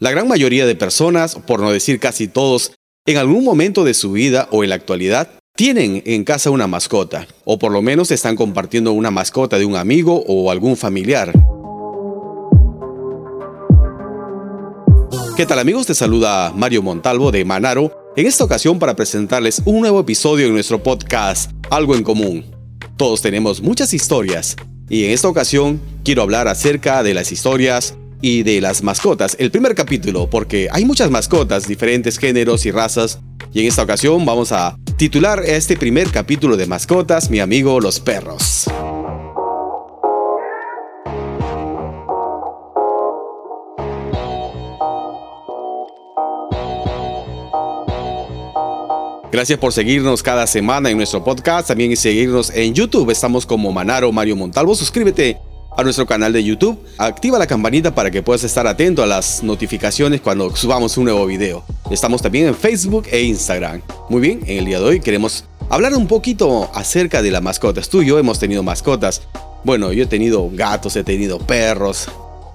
La gran mayoría de personas, por no decir casi todos, en algún momento de su vida o en la actualidad, tienen en casa una mascota, o por lo menos están compartiendo una mascota de un amigo o algún familiar. ¿Qué tal amigos? Te saluda Mario Montalvo de Manaro, en esta ocasión para presentarles un nuevo episodio en nuestro podcast Algo en Común. Todos tenemos muchas historias, y en esta ocasión quiero hablar acerca de las historias y de las mascotas, el primer capítulo, porque hay muchas mascotas, diferentes géneros y razas, y en esta ocasión vamos a titular este primer capítulo de mascotas, mi amigo los perros. Gracias por seguirnos cada semana en nuestro podcast, también seguirnos en YouTube. Estamos como Manaro Mario Montalvo. Suscríbete a nuestro canal de YouTube. Activa la campanita para que puedas estar atento a las notificaciones cuando subamos un nuevo video. Estamos también en Facebook e Instagram. Muy bien, en el día de hoy queremos hablar un poquito acerca de las mascotas. Tú y yo hemos tenido mascotas. Bueno, yo he tenido gatos, he tenido perros,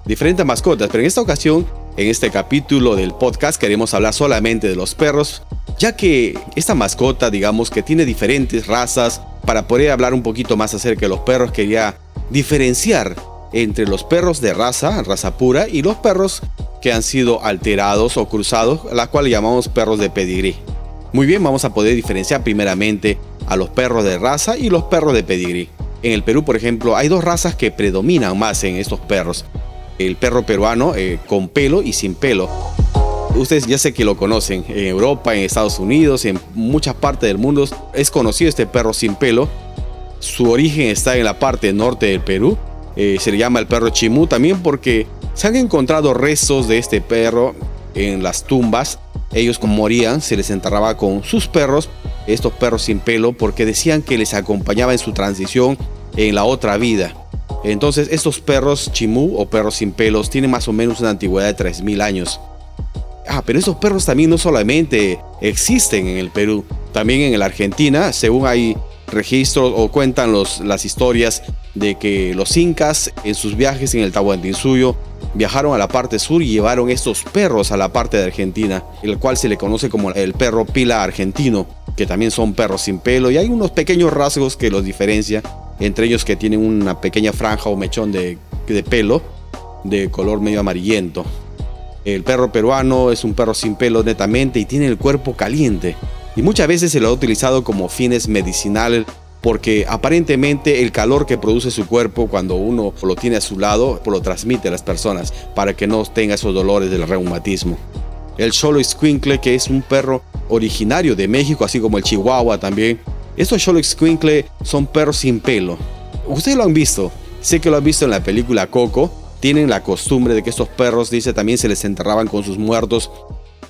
diferentes mascotas, pero en esta ocasión, en este capítulo del podcast, queremos hablar solamente de los perros, ya que esta mascota, digamos que tiene diferentes razas. Para poder hablar un poquito más acerca de los perros, quería diferenciar entre los perros de raza, raza pura, y los perros que han sido alterados o cruzados, la cual llamamos perros de pedigrí. Muy bien, vamos a poder diferenciar primeramente a los perros de raza y los perros de pedigrí. En el Perú, por ejemplo, hay dos razas que predominan más en estos perros. El perro peruano eh, con pelo y sin pelo. Ustedes ya sé que lo conocen. En Europa, en Estados Unidos, en muchas partes del mundo es conocido este perro sin pelo su origen está en la parte norte del Perú. Eh, se le llama el perro chimú también porque se han encontrado restos de este perro en las tumbas. Ellos como morían se les enterraba con sus perros, estos perros sin pelo, porque decían que les acompañaba en su transición en la otra vida. Entonces estos perros chimú o perros sin pelos tienen más o menos una antigüedad de 3.000 años. Ah, pero estos perros también no solamente existen en el Perú, también en la Argentina, según hay registros o cuentan los, las historias de que los incas en sus viajes en el Tahuantinsuyo viajaron a la parte sur y llevaron estos perros a la parte de Argentina, el cual se le conoce como el perro pila argentino, que también son perros sin pelo y hay unos pequeños rasgos que los diferencia, entre ellos que tienen una pequeña franja o mechón de, de pelo de color medio amarillento. El perro peruano es un perro sin pelo netamente y tiene el cuerpo caliente y muchas veces se lo ha utilizado como fines medicinales porque aparentemente el calor que produce su cuerpo cuando uno lo tiene a su lado lo transmite a las personas para que no tenga esos dolores del reumatismo. El Cholo Squinkle, que es un perro originario de México, así como el Chihuahua también. Estos Cholo Squinkle son perros sin pelo. Ustedes lo han visto, sé que lo han visto en la película Coco. Tienen la costumbre de que estos perros, dice, también se les enterraban con sus muertos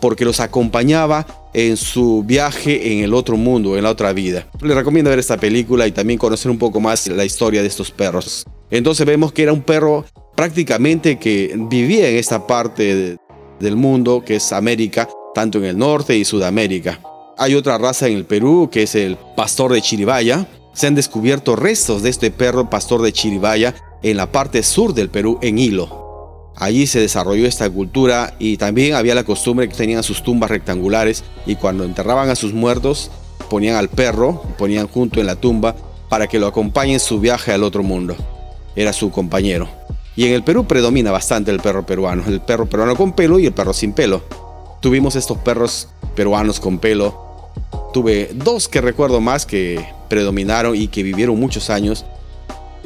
porque los acompañaba en su viaje en el otro mundo, en la otra vida. Le recomiendo ver esta película y también conocer un poco más la historia de estos perros. Entonces vemos que era un perro prácticamente que vivía en esta parte del mundo que es América, tanto en el norte y Sudamérica. Hay otra raza en el Perú que es el pastor de Chiribaya. Se han descubierto restos de este perro pastor de Chiribaya en la parte sur del Perú, en Hilo. Allí se desarrolló esta cultura y también había la costumbre que tenían sus tumbas rectangulares y cuando enterraban a sus muertos ponían al perro, ponían junto en la tumba para que lo acompañe en su viaje al otro mundo. Era su compañero. Y en el Perú predomina bastante el perro peruano, el perro peruano con pelo y el perro sin pelo. Tuvimos estos perros peruanos con pelo. Tuve dos que recuerdo más que predominaron y que vivieron muchos años.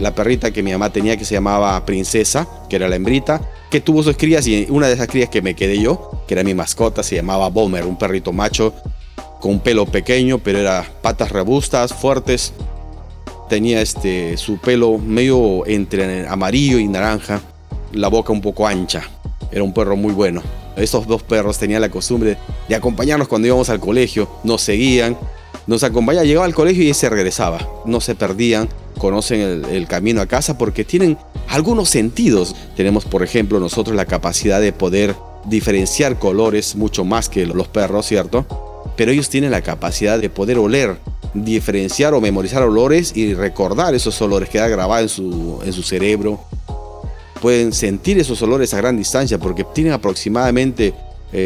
La perrita que mi mamá tenía que se llamaba Princesa, que era la hembrita, que tuvo sus crías y una de esas crías que me quedé yo, que era mi mascota, se llamaba Bomer, un perrito macho con pelo pequeño, pero era patas robustas, fuertes. Tenía este, su pelo medio entre amarillo y naranja, la boca un poco ancha. Era un perro muy bueno. Estos dos perros tenían la costumbre de acompañarnos cuando íbamos al colegio, nos seguían, nos acompañaban, llegaba al colegio y se regresaba, no se perdían, conocen el, el camino a casa porque tienen algunos sentidos. Tenemos, por ejemplo, nosotros la capacidad de poder diferenciar colores mucho más que los perros, ¿cierto? Pero ellos tienen la capacidad de poder oler, diferenciar o memorizar olores y recordar esos olores, queda grabado en su, en su cerebro. pueden sentir esos olores a gran distancia porque tienen aproximadamente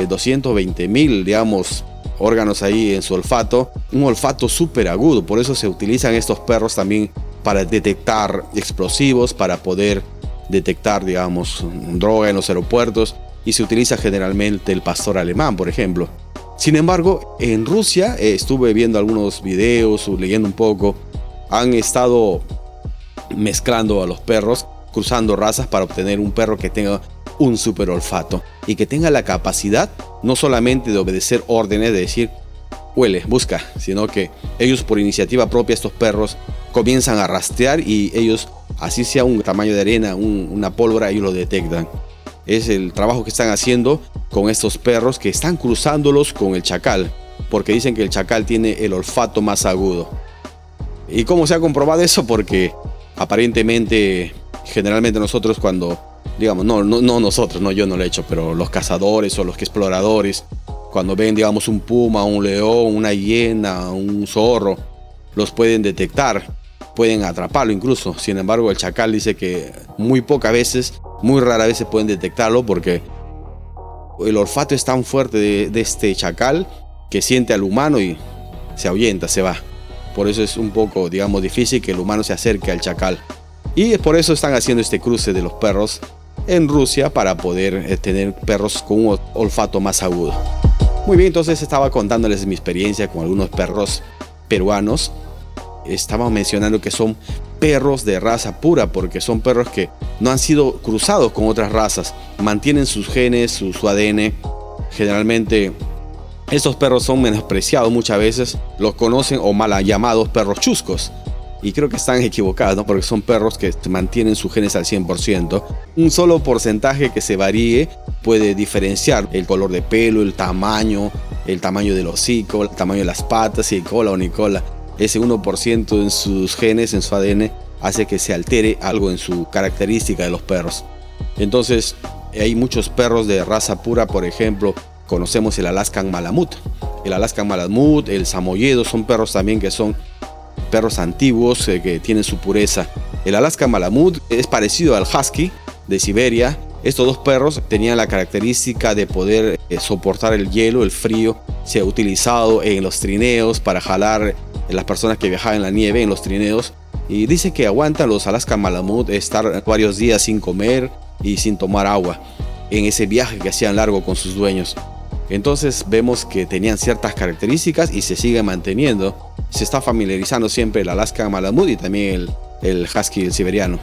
220 eh, mil, digamos, órganos ahí en su olfato, un olfato súper agudo, por eso se utilizan estos perros también para detectar explosivos, para poder detectar, digamos, droga en los aeropuertos y se utiliza generalmente el pastor alemán, por ejemplo. Sin embargo, en Rusia eh, estuve viendo algunos videos, leyendo un poco, han estado mezclando a los perros, cruzando razas para obtener un perro que tenga un super olfato y que tenga la capacidad no solamente de obedecer órdenes, de decir, huele, busca, sino que ellos por iniciativa propia, estos perros, comienzan a rastrear y ellos, así sea un tamaño de arena, una pólvora, ellos lo detectan. Es el trabajo que están haciendo con estos perros que están cruzándolos con el chacal, porque dicen que el chacal tiene el olfato más agudo. ¿Y cómo se ha comprobado eso? Porque aparentemente, generalmente nosotros cuando digamos, no, no, no nosotros, no yo no lo he hecho, pero los cazadores o los exploradores, cuando ven, digamos, un puma, un león, una hiena, un zorro, los pueden detectar, pueden atraparlo incluso. Sin embargo, el chacal dice que muy pocas veces, muy rara veces pueden detectarlo porque el olfato es tan fuerte de, de este chacal que siente al humano y se ahuyenta, se va. Por eso es un poco, digamos, difícil que el humano se acerque al chacal. Y por eso están haciendo este cruce de los perros en Rusia para poder eh, tener perros con un olfato más agudo. Muy bien, entonces estaba contándoles mi experiencia con algunos perros peruanos. Estaba mencionando que son perros de raza pura porque son perros que no han sido cruzados con otras razas, mantienen sus genes, su, su ADN. Generalmente estos perros son menospreciados muchas veces, los conocen o mal llamados perros chuscos y creo que están equivocados, porque son perros que mantienen sus genes al 100%. Un solo porcentaje que se varíe puede diferenciar el color de pelo, el tamaño, el tamaño del hocico, el tamaño de las patas, si cola o ni cola. Ese 1% en sus genes, en su ADN, hace que se altere algo en su característica de los perros. Entonces, hay muchos perros de raza pura, por ejemplo, conocemos el Alaskan Malamut. El Alaskan Malamut, el Samoyedo, son perros también que son perros antiguos eh, que tienen su pureza. El Alaska Malamut es parecido al Husky de Siberia. Estos dos perros tenían la característica de poder eh, soportar el hielo, el frío. Se ha utilizado en los trineos para jalar las personas que viajaban en la nieve en los trineos. Y dice que aguantan los Alaska Malamut estar varios días sin comer y sin tomar agua en ese viaje que hacían largo con sus dueños. Entonces vemos que tenían ciertas características y se sigue manteniendo. Se está familiarizando siempre el Alaska Malamut y también el, el Husky siberiano.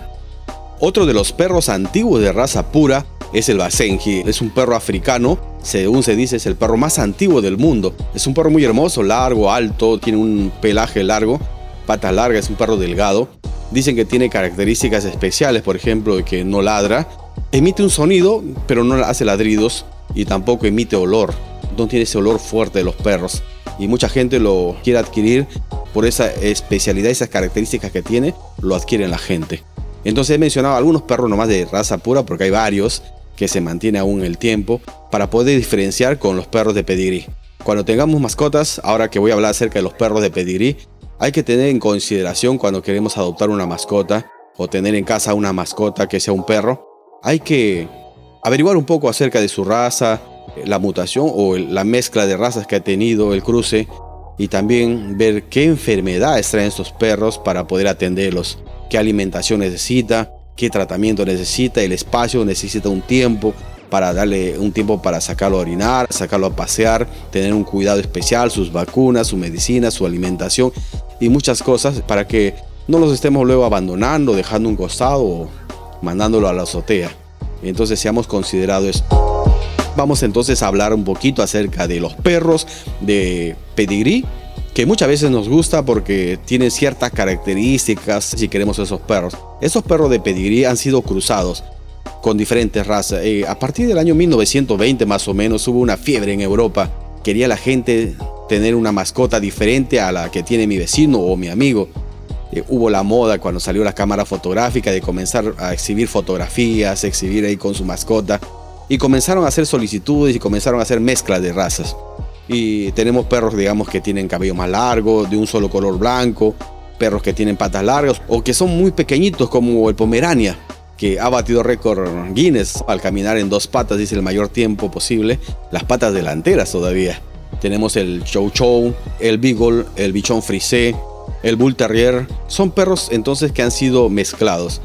Otro de los perros antiguos de raza pura es el Basenji. Es un perro africano, según se dice es el perro más antiguo del mundo. Es un perro muy hermoso, largo, alto, tiene un pelaje largo, patas largas, es un perro delgado. Dicen que tiene características especiales, por ejemplo, que no ladra, emite un sonido, pero no hace ladridos y tampoco emite olor. No tiene ese olor fuerte de los perros. Y mucha gente lo quiere adquirir por esa especialidad, esas características que tiene, lo adquiere la gente. Entonces he mencionado algunos perros nomás de raza pura, porque hay varios que se mantienen aún el tiempo, para poder diferenciar con los perros de pedigrí. Cuando tengamos mascotas, ahora que voy a hablar acerca de los perros de pedigrí, hay que tener en consideración cuando queremos adoptar una mascota o tener en casa una mascota que sea un perro, hay que averiguar un poco acerca de su raza, la mutación o la mezcla de razas que ha tenido el cruce y también ver qué enfermedades traen estos perros para poder atenderlos, qué alimentación necesita, qué tratamiento necesita, el espacio necesita un tiempo para darle un tiempo para sacarlo a orinar, sacarlo a pasear, tener un cuidado especial, sus vacunas, su medicina, su alimentación y muchas cosas para que no los estemos luego abandonando, dejando un costado o mandándolo a la azotea. Entonces seamos considerados. Vamos entonces a hablar un poquito acerca de los perros de pedigrí, que muchas veces nos gusta porque tienen ciertas características si queremos esos perros. Esos perros de pedigrí han sido cruzados con diferentes razas. Eh, a partir del año 1920 más o menos hubo una fiebre en Europa. Quería la gente tener una mascota diferente a la que tiene mi vecino o mi amigo. Eh, hubo la moda cuando salió la cámara fotográfica de comenzar a exhibir fotografías, exhibir ahí con su mascota. Y comenzaron a hacer solicitudes y comenzaron a hacer mezclas de razas. Y tenemos perros, digamos, que tienen cabello más largo, de un solo color blanco, perros que tienen patas largas o que son muy pequeñitos como el Pomerania, que ha batido récord Guinness al caminar en dos patas, dice el mayor tiempo posible, las patas delanteras todavía. Tenemos el Chow Chow, el Beagle, el Bichon Frisé, el Bull Terrier. Son perros entonces que han sido mezclados.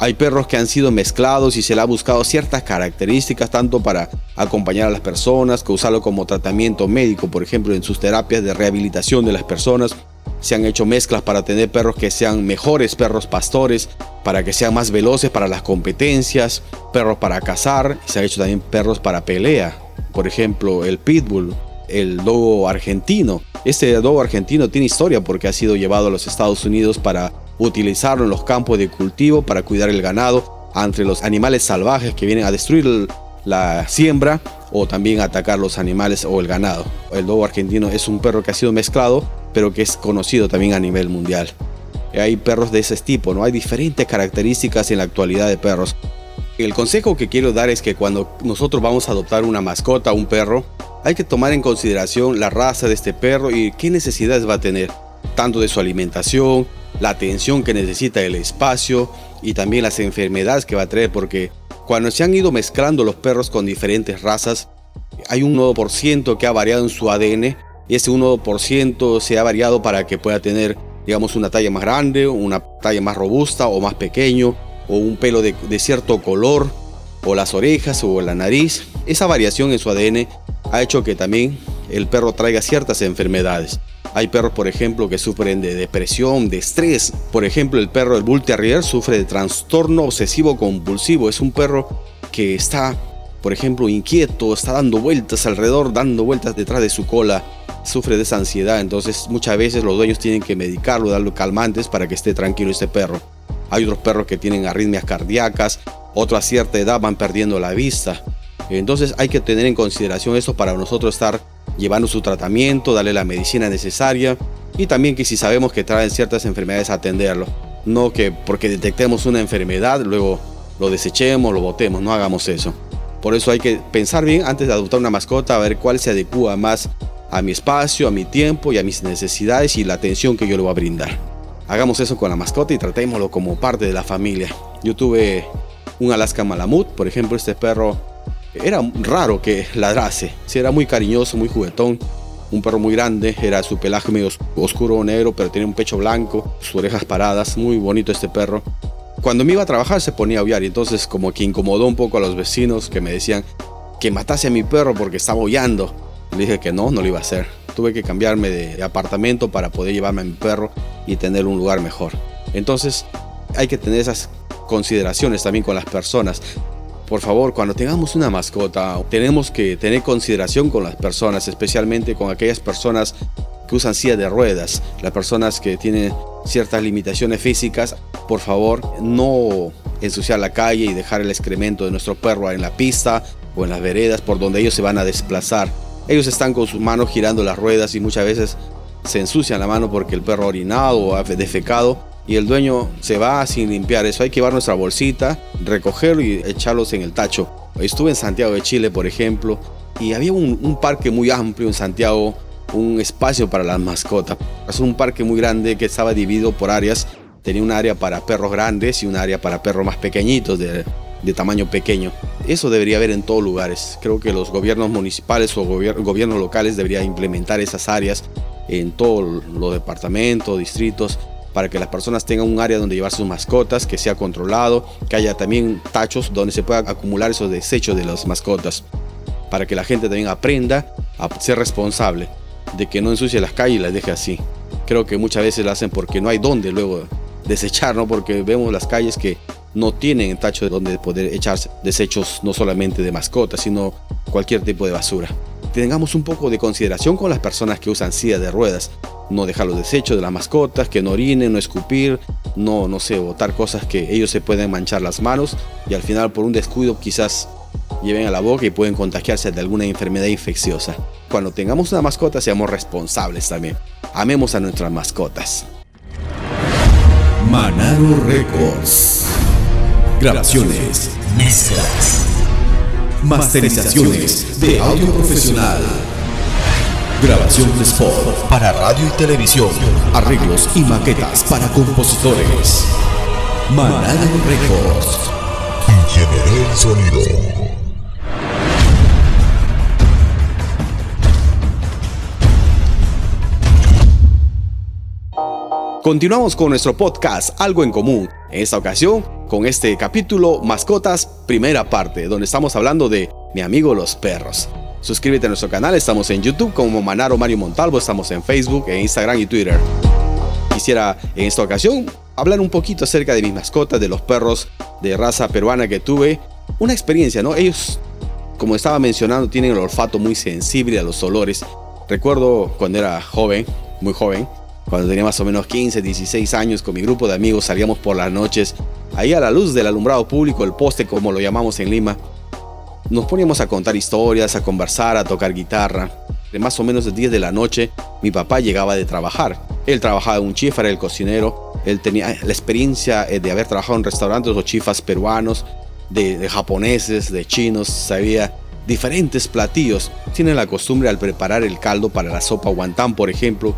Hay perros que han sido mezclados y se le ha buscado ciertas características tanto para acompañar a las personas, que usarlo como tratamiento médico, por ejemplo, en sus terapias de rehabilitación de las personas se han hecho mezclas para tener perros que sean mejores perros pastores, para que sean más veloces para las competencias, perros para cazar, se han hecho también perros para pelea, por ejemplo el pitbull, el dogo argentino. Este dogo argentino tiene historia porque ha sido llevado a los Estados Unidos para utilizarlo en los campos de cultivo para cuidar el ganado entre los animales salvajes que vienen a destruir la siembra o también atacar los animales o el ganado. El dogo argentino es un perro que ha sido mezclado pero que es conocido también a nivel mundial. Hay perros de ese tipo, ¿no? Hay diferentes características en la actualidad de perros. El consejo que quiero dar es que cuando nosotros vamos a adoptar una mascota, un perro, hay que tomar en consideración la raza de este perro y qué necesidades va a tener, tanto de su alimentación, la atención que necesita el espacio y también las enfermedades que va a traer, porque cuando se han ido mezclando los perros con diferentes razas, hay un 1% que ha variado en su ADN y ese 1% se ha variado para que pueda tener, digamos, una talla más grande, una talla más robusta o más pequeño, o un pelo de, cierto color, o las orejas o la nariz. Esa variación en su ADN ha hecho que también el perro traiga ciertas enfermedades. Hay perros, por ejemplo, que sufren de depresión, de estrés. Por ejemplo, el perro del Bull Terrier sufre de trastorno obsesivo compulsivo. Es un perro que está, por ejemplo, inquieto, está dando vueltas alrededor, dando vueltas detrás de su cola sufre de esa ansiedad, entonces muchas veces los dueños tienen que medicarlo, darle calmantes para que esté tranquilo este perro. Hay otros perros que tienen arritmias cardíacas, otros a cierta edad van perdiendo la vista. Entonces hay que tener en consideración esto para nosotros estar llevando su tratamiento, darle la medicina necesaria y también que si sabemos que traen ciertas enfermedades atenderlo. No que porque detectemos una enfermedad luego lo desechemos, lo botemos, no hagamos eso. Por eso hay que pensar bien antes de adoptar una mascota, a ver cuál se adecua más a mi espacio, a mi tiempo y a mis necesidades y la atención que yo le voy a brindar. Hagamos eso con la mascota y tratémoslo como parte de la familia. Yo tuve un Alaska Malamut, por ejemplo, este perro era raro que ladrase, sí, era muy cariñoso, muy juguetón, un perro muy grande, era su pelaje medio oscuro negro, pero tenía un pecho blanco, sus orejas paradas, muy bonito este perro. Cuando me iba a trabajar se ponía a aullar y entonces como que incomodó un poco a los vecinos que me decían que matase a mi perro porque estaba aullando. Le dije que no, no lo iba a hacer. Tuve que cambiarme de, apartamento para poder llevarme a mi perro y tener un lugar mejor. Entonces hay que tener esas consideraciones también con las personas. Por favor, cuando tengamos una mascota, tenemos que tener consideración con las personas, especialmente con aquellas personas que usan silla de ruedas, las personas que tienen ciertas limitaciones físicas. Por favor, no ensuciar la calle y dejar el excremento de nuestro perro en la pista o en las veredas por donde ellos se van a desplazar. Ellos están con sus manos girando las ruedas y muchas veces se ensucian la mano porque el perro ha orinado o ha defecado y el dueño se va sin limpiar eso. Hay que llevar nuestra bolsita, recogerlo y echarlos en el tacho. Estuve en Santiago de Chile, por ejemplo, y había un, parque muy amplio en Santiago, un espacio para las mascotas. Es un parque muy grande que estaba dividido por áreas. Tenía un área para perros grandes y un área para perros más pequeñitos, de, tamaño pequeño. Eso debería haber en todos lugares. Creo que los gobiernos municipales o gobiernos locales deberían implementar esas áreas en todos los departamentos, distritos, para que las personas tengan un área donde llevar sus mascotas, que sea controlado, que haya también tachos donde se puedan acumular esos desechos de las mascotas, para que la gente también aprenda a ser responsable de que no ensucie las calles y las deje así. Creo que muchas veces lo hacen porque no hay dónde luego desechar, ¿no? Porque vemos las calles que no tienen tacho de donde poder echarse desechos no solamente de mascotas, sino cualquier tipo de basura. Tengamos un poco de consideración con las personas que usan silla de ruedas. No dejar los desechos de las mascotas, que no orinen, no escupir, no, no sé, botar cosas que ellos se pueden manchar las manos y al final por un descuido quizás lleven a la boca y pueden contagiarse de alguna enfermedad infecciosa. Cuando tengamos una mascota seamos responsables también. Amemos a nuestras mascotas. Manaro Records. Grabaciones, mezclas, masterizaciones de audio profesional. Grabación de spot para radio y televisión. Arreglos y maquetas para compositores. Manalo Records. y generé el sonido. Continuamos con nuestro podcast Algo en Común. En esta ocasión, con este capítulo Mascotas, primera parte, donde estamos hablando de mi amigo los perros. Suscríbete a nuestro canal, estamos en YouTube como Manaro Mario Montalvo, estamos en Facebook, en Instagram y Twitter. Quisiera en esta ocasión hablar un poquito acerca de mis mascotas, de los perros de raza peruana que tuve. Una experiencia, ¿no? Ellos, como estaba mencionando, tienen el olfato muy sensible a los olores. Recuerdo cuando era joven, muy joven, cuando tenía más o menos 15, 16 años, con mi grupo de amigos salíamos por las noches, ahí a la luz del alumbrado público, el poste como lo llamamos en Lima. Nos poníamos a contar historias, a conversar, a tocar guitarra. De más o menos de 10 de la noche, mi papá llegaba de trabajar. Él trabajaba en un chifa, era el cocinero. Él tenía la experiencia eh, de haber trabajado en restaurantes o chifas peruanos, de, japoneses, de chinos, sabía diferentes platillos. Tienen la costumbre al preparar el caldo para la sopa guantán, por ejemplo,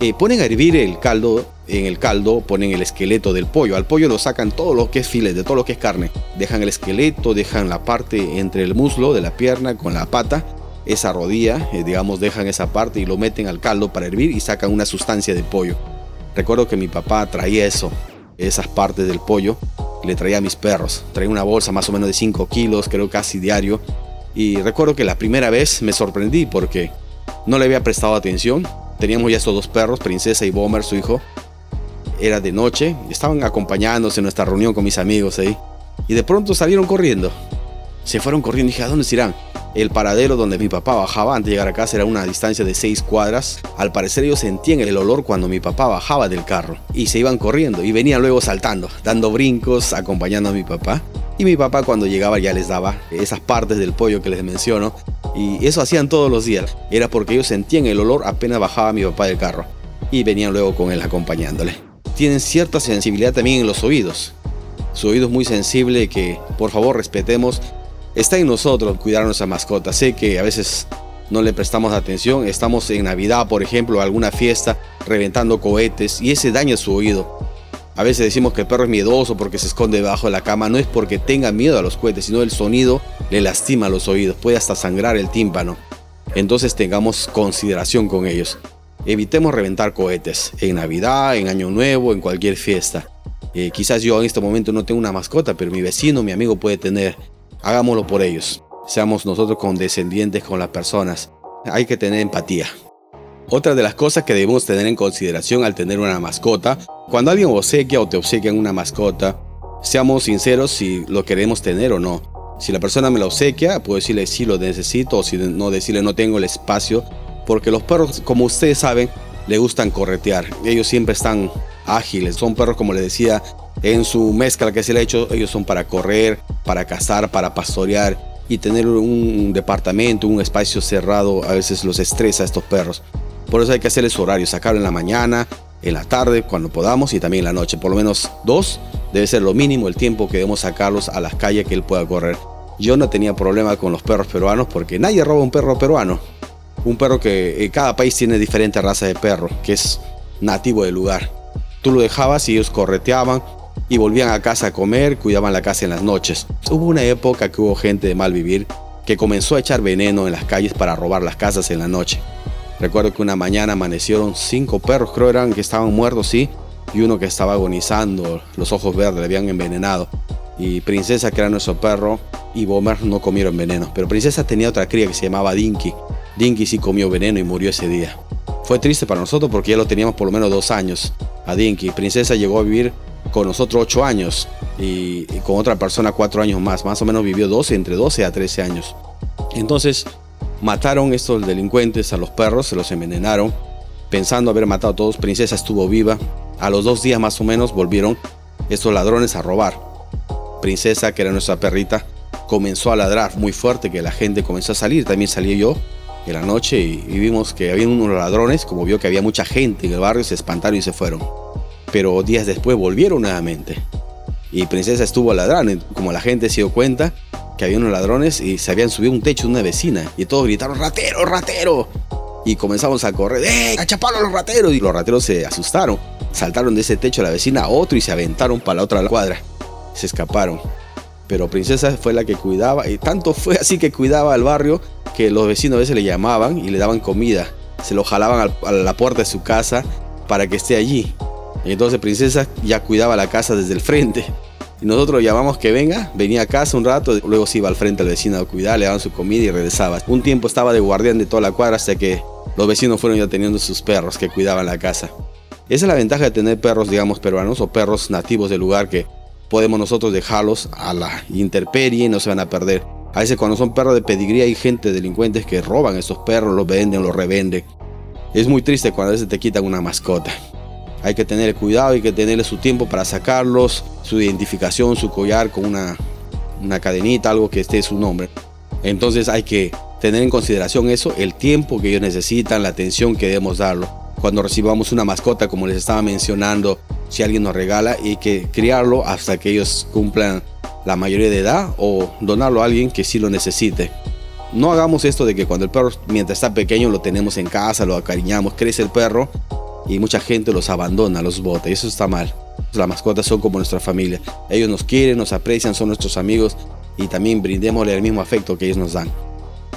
eh, ponen a hervir el caldo, en el caldo ponen el esqueleto del pollo. Al pollo lo sacan todo lo que es filet, de todo lo que es carne. Dejan el esqueleto, dejan la parte entre el muslo de la pierna con la pata, esa rodilla, eh, digamos, dejan esa parte y lo meten al caldo para hervir y sacan una sustancia de pollo. Recuerdo que mi papá traía eso, esas partes del pollo, le traía a mis perros. Traía una bolsa más o menos de 5 kilos, creo casi diario. Y recuerdo que la primera vez me sorprendí porque no le había prestado atención Teníamos ya estos dos perros, Princesa y Bomber, su hijo. Era de noche, estaban acompañándose en nuestra reunión con mis amigos ahí. Y de pronto salieron corriendo. Se fueron corriendo dije, ¿a dónde irán? El paradero donde mi papá bajaba antes de llegar a casa era una distancia de seis cuadras. Al parecer ellos sentían el olor cuando mi papá bajaba del carro y se iban corriendo y venían luego saltando, dando brincos, acompañando a mi papá. Y mi papá cuando llegaba ya les daba esas partes del pollo que les menciono. Y eso hacían todos los días. Era porque ellos sentían el olor apenas bajaba mi papá del carro. Y venían luego con él acompañándole. Tienen cierta sensibilidad también en los oídos. Su oído es muy sensible que por favor respetemos está en nosotros cuidar a nuestra mascota. Sé que a veces no le prestamos atención. Estamos en Navidad, por ejemplo, alguna fiesta, reventando cohetes y ese daña su oído. A veces decimos que el perro es miedoso porque se esconde debajo de la cama. No es porque tenga miedo a los cohetes, sino el sonido le lastima los oídos, puede hasta sangrar el tímpano. Entonces tengamos consideración con ellos. Evitemos reventar cohetes en Navidad, en Año Nuevo, en cualquier fiesta. Eh, quizás yo en este momento no tengo una mascota, pero mi vecino, mi amigo puede tener hagámoslo por ellos. Seamos nosotros condescendientes con las personas. Hay que tener empatía. Otra de las cosas que debemos tener en consideración al tener una mascota, cuando alguien obsequia o te obsequia una mascota, seamos sinceros si lo queremos tener o no. Si la persona me la obsequia, puedo decirle si lo necesito o si no decirle no tengo el espacio, porque los perros, como ustedes saben, le gustan corretear. Ellos siempre están ágiles, son perros como les decía en su mezcla que se le ha hecho, ellos son para correr, para cazar, para pastorear y tener un departamento, un espacio cerrado, a veces los estresa a estos perros. Por eso hay que hacerles horario, sacarlo en la mañana, en la tarde, cuando podamos y también en la noche. Por lo menos dos debe ser lo mínimo el tiempo que debemos sacarlos a las calles que él pueda correr. Yo no tenía problema con los perros peruanos porque nadie roba un perro peruano. Un perro que en cada país tiene diferente raza de perro, que es nativo del lugar. Tú lo dejabas y ellos correteaban, y volvían a casa a comer, cuidaban la casa en las noches. Hubo una época que hubo gente de mal vivir que comenzó a echar veneno en las calles para robar las casas en la noche. Recuerdo que una mañana amanecieron cinco perros, creo eran que estaban muertos, sí, y uno que estaba agonizando, los ojos verdes le habían envenenado. Y Princesa, que era nuestro perro, y Bomer no comieron veneno. Pero Princesa tenía otra cría que se llamaba Dinky. Dinky sí comió veneno y murió ese día. Fue triste para nosotros porque ya lo teníamos por lo menos dos años a Dinky. Princesa llegó a vivir con nosotros 8 años y, con otra persona 4 años más. Más o menos vivió 12, entre 12 a 13 años. Entonces mataron estos delincuentes a los perros, se los envenenaron. Pensando haber matado a todos, Princesa estuvo viva. A los dos días más o menos volvieron estos ladrones a robar. Princesa, que era nuestra perrita, comenzó a ladrar muy fuerte, que la gente comenzó a salir. También salí yo en la noche y, vimos que había unos ladrones, como vio que había mucha gente en el barrio, se espantaron y se fueron pero días después volvieron nuevamente. Y Princesa estuvo ladrando, como la gente se dio cuenta que había unos ladrones y se habían subido un techo de una vecina y todos gritaron, ratero, ratero. Y comenzamos a correr, ¡eh, a chaparlo a los rateros! Y los rateros se asustaron, saltaron de ese techo a la vecina a otro y se aventaron para la otra cuadra. Se escaparon. Pero Princesa fue la que cuidaba, y tanto fue así que cuidaba al barrio que los vecinos a veces le llamaban y le daban comida. Se lo jalaban a la puerta de su casa para que esté allí. Entonces Princesa ya cuidaba la casa desde el frente. Y nosotros llamamos que venga, venía a casa un rato, luego se iba al frente al vecino a cuidar, le daban su comida y regresaba. Un tiempo estaba de guardián de toda la cuadra hasta que los vecinos fueron ya teniendo sus perros que cuidaban la casa. Esa es la ventaja de tener perros, digamos, peruanos o perros nativos del lugar que podemos nosotros dejarlos a la intemperie y no se van a perder. A veces cuando son perros de pedigría hay gente delincuentes que roban estos perros, los venden, los revenden. Es muy triste cuando a veces te quitan una mascota. Hay que tener cuidado, hay que tenerle su tiempo para sacarlos, su identificación, su collar con una, una cadenita, algo que esté su nombre. Entonces hay que tener en consideración eso, el tiempo que ellos necesitan, la atención que debemos darlo. Cuando recibamos una mascota, como les estaba mencionando, si alguien nos regala, hay que criarlo hasta que ellos cumplan la mayoría de edad o donarlo a alguien que sí lo necesite. No hagamos esto de que cuando el perro, mientras está pequeño, lo tenemos en casa, lo acariñamos, crece el perro y mucha gente los abandona, los bota. Y eso está mal. Las mascotas son como nuestra familia. Ellos nos quieren, nos aprecian, son nuestros amigos y también brindémosle el mismo afecto que ellos nos dan.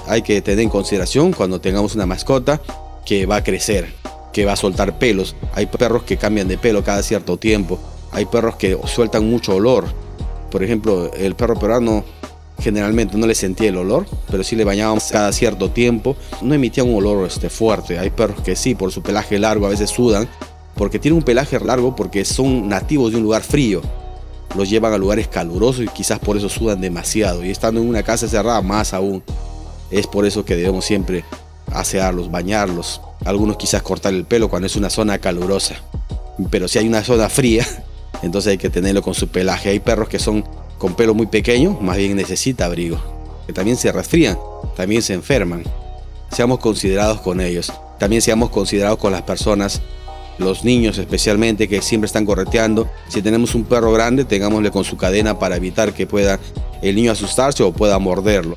Hay que tener en consideración cuando tengamos una mascota que va a crecer, que va a soltar pelos. Hay perros que cambian de pelo cada cierto tiempo. Hay perros que sueltan mucho olor. Por ejemplo, el perro peruano generalmente no le sentía el olor, pero si le bañábamos cada cierto tiempo. No emitía un olor este, fuerte. Hay perros que sí, por su pelaje largo, a veces sudan, porque tienen un pelaje largo porque son nativos de un lugar frío. Los llevan a lugares calurosos y quizás por eso sudan demasiado. Y estando en una casa cerrada, más aún. Es por eso que debemos siempre asearlos, bañarlos. Algunos quizás cortar el pelo cuando es una zona calurosa. Pero si hay una zona fría, entonces hay que tenerlo con su pelaje. Hay perros que son con pelo muy pequeño, más bien necesita abrigo. Que también se resfrían, también se enferman. Seamos considerados con ellos. También seamos considerados con las personas, los niños especialmente, que siempre están correteando. Si tenemos un perro grande, tengámosle con su cadena para evitar que pueda el niño asustarse o pueda morderlo.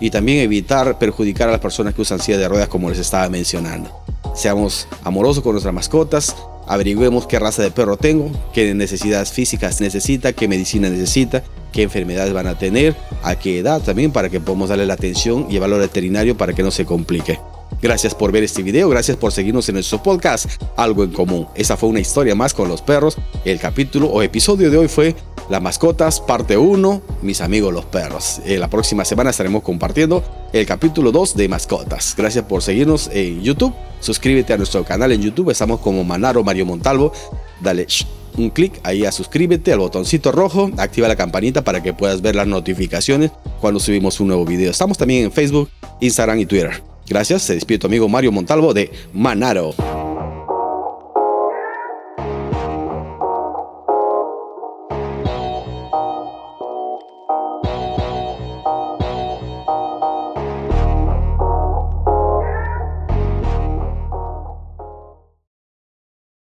Y también evitar perjudicar a las personas que usan silla de ruedas como les estaba mencionando. Seamos amorosos con nuestras mascotas, averigüemos qué raza de perro tengo, qué necesidades físicas necesita, qué medicina necesita, qué enfermedades van a tener, a qué edad también para que podamos darle la atención y llevarlo al veterinario para que no se complique. Gracias por ver este video, gracias por seguirnos en nuestro podcast Algo en Común. Esa fue una historia más con los perros. El capítulo o episodio de hoy fue Las mascotas, parte 1, mis amigos los perros. Eh, la próxima semana estaremos compartiendo el capítulo 2 de mascotas. Gracias por seguirnos en YouTube. Suscríbete a nuestro canal en YouTube, estamos como Manaro Mario Montalvo. Dale un clic ahí a suscríbete, al botoncito rojo, activa la campanita para que puedas ver las notificaciones cuando subimos un nuevo video. Estamos también en Facebook, Instagram y Twitter. Gracias, se despide tu amigo Mario Montalvo de Manaro.